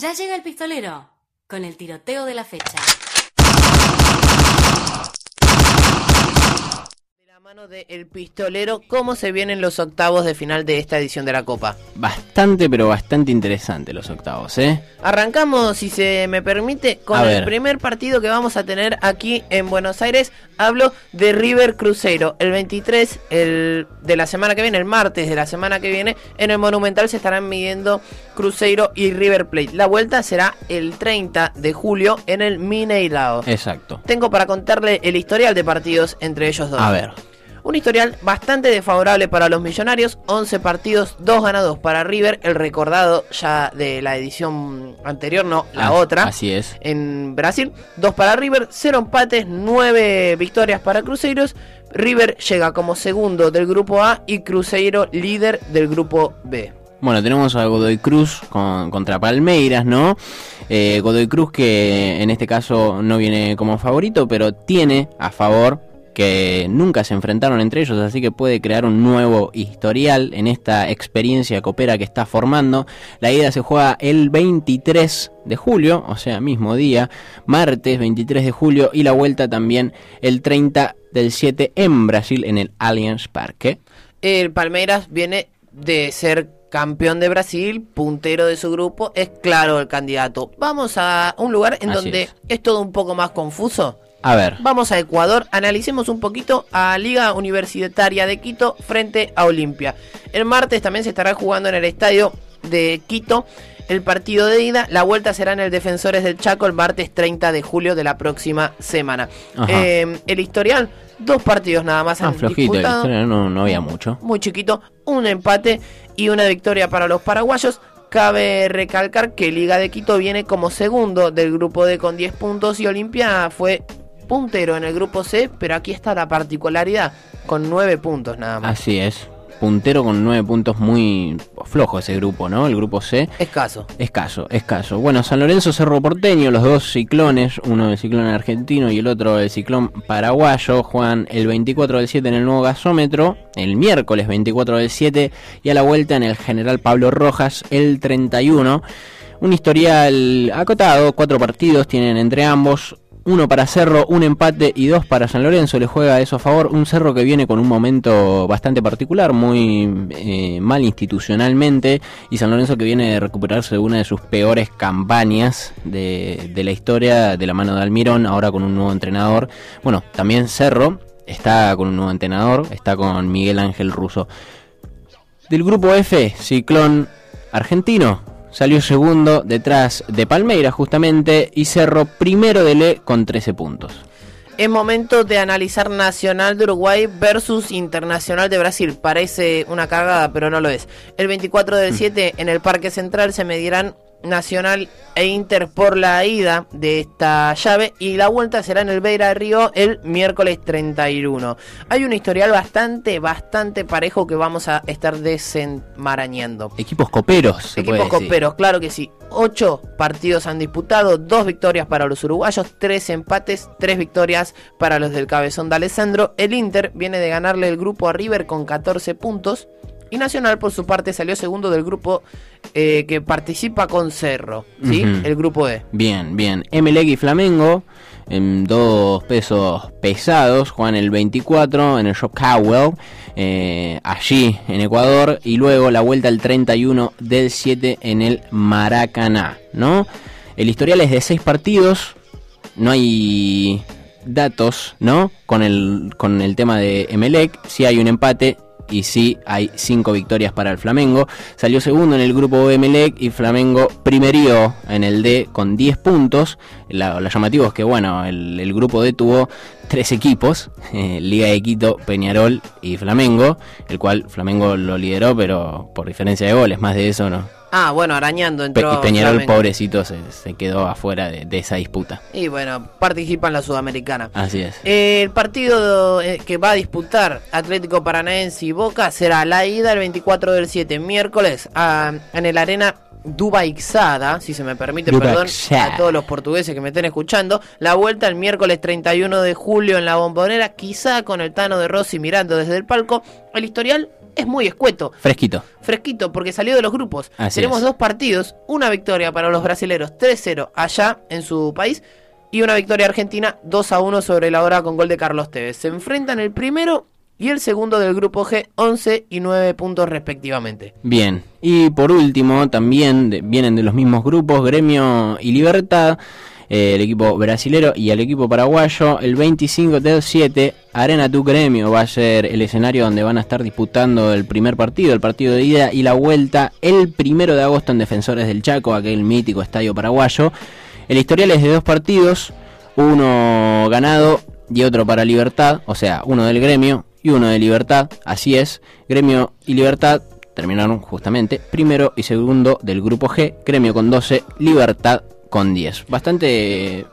Ya llega el pistolero con el tiroteo de la fecha. De la mano de El Pistolero, ¿cómo se vienen los octavos de final de esta edición de la Copa? Bastante, pero bastante interesante los octavos, ¿eh? Arrancamos, si se me permite, con A el ver. primer partido que vamos a tener aquí en Buenos Aires. Hablo de River Cruzeiro. El 23 el, de la semana que viene, el martes de la semana que viene, en el Monumental se estarán midiendo Cruzeiro y River Plate. La vuelta será el 30 de julio en el Mineirao. Exacto. Tengo para contarle el historial de partidos entre ellos dos. A ver. Un historial bastante desfavorable para los millonarios, 11 partidos, 2 ganados para River, el recordado ya de la edición anterior, no, la Ah, otra. Así es. En Brasil, 2 para River, 0 empates, 9 victorias para Cruzeiros. River llega como segundo del grupo A y Cruzeiro líder del grupo B. Bueno, tenemos a Godoy Cruz con- contra Palmeiras, ¿no? Eh, Godoy Cruz que en este caso no viene como favorito, pero tiene a favor que nunca se enfrentaron entre ellos, así que puede crear un nuevo historial en esta experiencia copera que está formando. La ida se juega el 23 de julio, o sea, mismo día, martes 23 de julio, y la vuelta también el 30 del 7 en Brasil, en el Allianz Parque. El Palmeiras viene de ser campeón de Brasil, puntero de su grupo, es claro el candidato. Vamos a un lugar en Así donde es. es todo un poco más confuso. A ver, Vamos a Ecuador, analicemos un poquito a Liga Universitaria de Quito frente a Olimpia. El martes también se estará jugando en el estadio de Quito el partido de ida. La vuelta será en el Defensores del Chaco el martes 30 de julio de la próxima semana. Eh, el historial, dos partidos nada más ah, han flojito, disputado no, no había mucho. muy chiquito, un empate y una victoria para los paraguayos. Cabe recalcar que Liga de Quito viene como segundo del grupo D con 10 puntos y Olimpia fue puntero en el grupo C, pero aquí está la particularidad, con 9 puntos nada más. Así es. Puntero con nueve puntos muy flojo ese grupo, ¿no? El grupo C. Escaso. Escaso, escaso. Bueno, San Lorenzo Cerro Porteño, los dos ciclones, uno el ciclón argentino y el otro el ciclón paraguayo, juegan el 24 del 7 en el nuevo gasómetro, el miércoles 24 del 7 y a la vuelta en el General Pablo Rojas el 31. Un historial acotado, cuatro partidos tienen entre ambos. Uno para Cerro, un empate y dos para San Lorenzo. Le juega eso a favor. Un Cerro que viene con un momento bastante particular, muy eh, mal institucionalmente. Y San Lorenzo que viene de recuperarse de una de sus peores campañas de, de la historia de la mano de Almirón, ahora con un nuevo entrenador. Bueno, también Cerro está con un nuevo entrenador, está con Miguel Ángel Russo. Del grupo F, Ciclón Argentino, salió segundo detrás de Palmeiras justamente y Cerro primero de Le con 13 puntos. Es momento de analizar Nacional de Uruguay versus Internacional de Brasil. Parece una cagada, pero no lo es. El 24 del 7 en el Parque Central se medirán Nacional e Inter por la ida de esta llave y la vuelta será en el Beira Río el miércoles 31. Hay un historial bastante, bastante parejo que vamos a estar desenmarañando. Equipos coperos, se Equipos puede decir. coperos, claro que sí. Ocho partidos han disputado, dos victorias para los uruguayos, tres empates, tres victorias para los del cabezón de Alessandro. El Inter viene de ganarle el grupo a River con 14 puntos. Y Nacional, por su parte, salió segundo del grupo eh, que participa con Cerro, ¿sí? El grupo E. Bien, bien. Emelec y Flamengo, en dos pesos pesados, juegan el 24 en el Shop Cowell, eh, allí en Ecuador, y luego la vuelta el 31 del 7 en el Maracaná, ¿no? El historial es de seis partidos, no hay datos, ¿no? Con el, con el tema de Emelec, si hay un empate y sí hay cinco victorias para el Flamengo. Salió segundo en el grupo Emelec y Flamengo primerío en el D con 10 puntos. La- lo llamativo es que, bueno, el, grupo D tuvo tres equipos, eh, Liga de Quito, Peñarol y Flamengo, el cual Flamengo lo lideró, pero por diferencia de goles, más de eso no. Ah, bueno, arañando entró y Peñarol, Flamengo. pobrecito, se, se quedó afuera de, de esa disputa. Y bueno, participa en la Sudamericana. Así es. El partido eh, que va a disputar Atlético Paranaense y Boca será la ida el 24 del 7, miércoles, a- en el Arena Dubaixada, si se me permite, perdón a todos los portugueses que me estén escuchando. La vuelta el miércoles 31 de julio en la Bombonera, quizá con el Tano de Rossi mirando desde el palco. El historial es muy escueto, Fresquito. fresquito, porque salió de los grupos. Así Tenemos es. dos partidos, una victoria para los brasileros 3-0 allá en su país y una victoria argentina 2-1 sobre la hora con gol de Carlos Tevez. Se enfrentan el primero y el segundo del grupo G, 11 y 9 puntos respectivamente. Bien. Y por último, también de- vienen de los mismos grupos, Gremio y Libertad, eh, el equipo brasilero y el equipo paraguayo. El 25 del 7, Arena Tu Gremio va a ser el escenario donde van a estar disputando el primer partido, el partido de ida y la vuelta, el primero de agosto en Defensores del Chaco, aquel mítico estadio paraguayo. El historial es de dos partidos, uno ganado y otro para Libertad, o sea, uno del Gremio y uno de Libertad, así es, Gremio y Libertad terminaron justamente primero y segundo del grupo G, Gremio con 12, Libertad con 10. Bastante...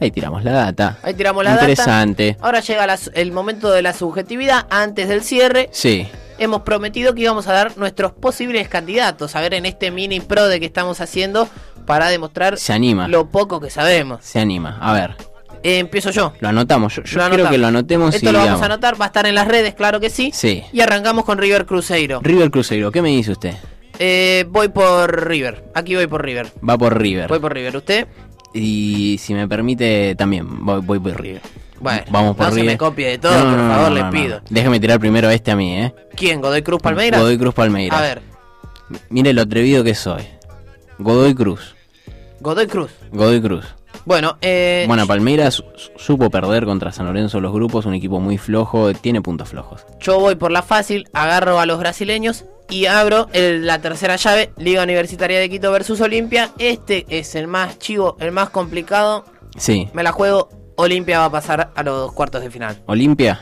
Ahí tiramos la data. Ahí tiramos la data. Interesante. Ahora llega la el momento de la subjetividad. Antes del cierre, Sí, hemos prometido que íbamos a dar nuestros posibles candidatos. A ver, en este mini pro de que estamos haciendo para demostrar se anima. lo poco que sabemos. Se anima. A ver, Eh, empiezo yo. lo anotamos. Yo, yo Lo quiero que lo anotemos Esto y lo vamos a anotar, va a estar en las redes, claro que sí. Sí. Y arrancamos con River Cruzeiro. River Cruzeiro, ¿qué me dice usted? Eh, voy por River. Aquí voy por River. Va por River. Voy por River. ¿Usted? Y si me permite, también voy, voy por River. Bueno, Vamos por no se me copie de todo, por favor, le pido. Déjeme tirar primero este a mí, ¿eh? ¿Quién? ¿Godoy Cruz Palmeiras? Godoy Cruz Palmeiras. A ver, Mire lo atrevido que soy. Godoy Cruz. Godoy Cruz. Godoy Cruz. Bueno, eh, Bueno, Palmeiras su- supo perder contra San Lorenzo los grupos, un equipo muy flojo, tiene puntos flojos. yo voy por la fácil, agarro a los brasileños y abro el- la tercera llave, Liga Universitaria de Quito versus Olimpia. Este es el más chivo, el más complicado. Sí, Me la juego, Olimpia va a pasar a los cuartos de final. Olimpia.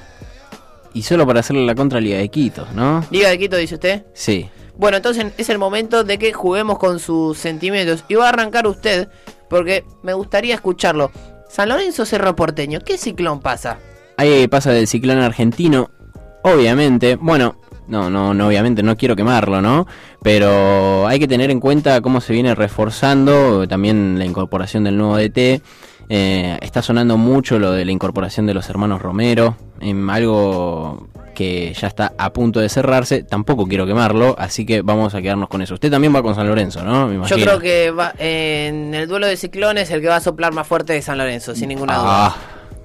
Y solo para hacerle la contra Liga de Quito, ¿no? Liga de Quito, dice usted. Sí. Bueno, entonces es el momento de que juguemos con sus sentimientos. Y va a arrancar usted, porque me gustaría escucharlo. San Lorenzo Cerro Porteño, ¿qué ciclón pasa? Ahí pasa del ciclón argentino, obviamente, bueno, no, no, no, obviamente no quiero quemarlo, ¿no? Pero hay que tener en cuenta cómo se viene reforzando también la incorporación del nuevo DT. Eh, está sonando mucho lo de la incorporación de los hermanos Romero, en algo que ya está a punto de cerrarse. Tampoco quiero quemarlo, así que vamos a quedarnos con eso. Usted también va con San Lorenzo, ¿no? Me Yo creo que va, en el duelo de ciclones el que va a soplar más fuerte es San Lorenzo, sin ninguna duda. Ah,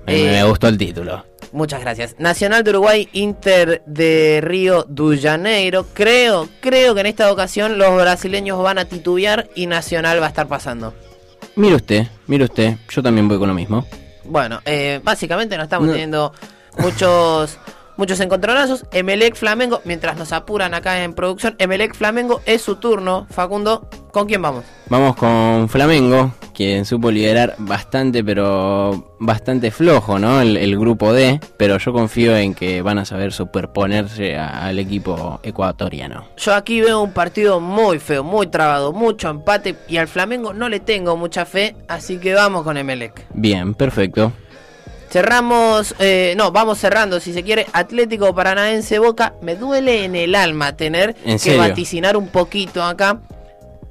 me, me Eh, gustó el título. Muchas gracias. Nacional de Uruguay, Inter de Río de Janeiro. Creo, creo que en esta ocasión los brasileños van a titubear y Nacional va a estar pasando. Mire usted, mire usted, yo también voy con lo mismo. Bueno, eh, básicamente no estamos No. teniendo muchos muchos encontronazos. Emelec Flamengo, mientras nos apuran acá en producción, Emelec Flamengo es su turno. Facundo, ¿con quién vamos? Vamos con Flamengo, quien supo liderar bastante, pero bastante flojo, ¿no? El, el grupo D, pero yo confío en que van a saber superponerse a- al equipo ecuatoriano. Yo aquí veo un partido muy feo, muy trabado, mucho empate y al Flamengo no le tengo mucha fe, así que vamos con Emelec. Bien, perfecto. Cerramos, eh, no, vamos cerrando si se quiere. Atlético Paranaense Boca, me duele en el alma tener ¿En que vaticinar un poquito acá.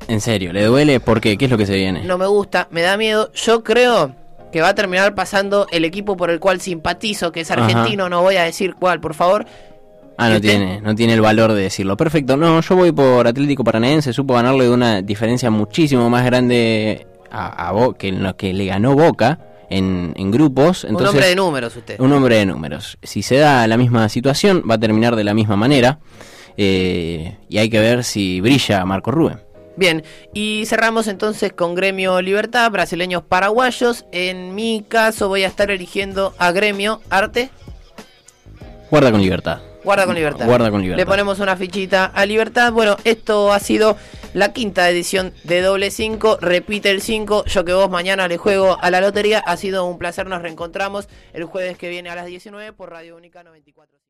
En serio, ¿le duele? ¿Por qué? ¿Qué es lo que se viene? No me gusta, me da miedo. Yo creo que va a terminar pasando el equipo por el cual simpatizo, que es Ajá. argentino, no voy a decir cuál, por favor. Ah, no tiene, no tiene el valor de decirlo. Perfecto, no, yo voy por Atlético Paranaense, supo ganarle de una diferencia muchísimo más grande a, a Bo- que en lo que le ganó Boca en, en grupos. Entonces, un hombre de números usted. Un hombre de números. Si se da la misma situación, va a terminar de la misma manera. eh, y hay que ver si brilla Marco Rubén. Bien, y cerramos entonces con Gremio Libertad, brasileños paraguayos. En mi caso voy a estar eligiendo a Gremio Arte. Guarda con libertad. Guarda con libertad. Guarda con libertad. Le ponemos una fichita a libertad. Bueno, esto ha sido la quinta edición de Doble 5. Repite el 5. Yo que vos mañana le juego a la lotería. Ha sido un placer. Nos reencontramos el jueves que viene a las 19 por Radio Única 94.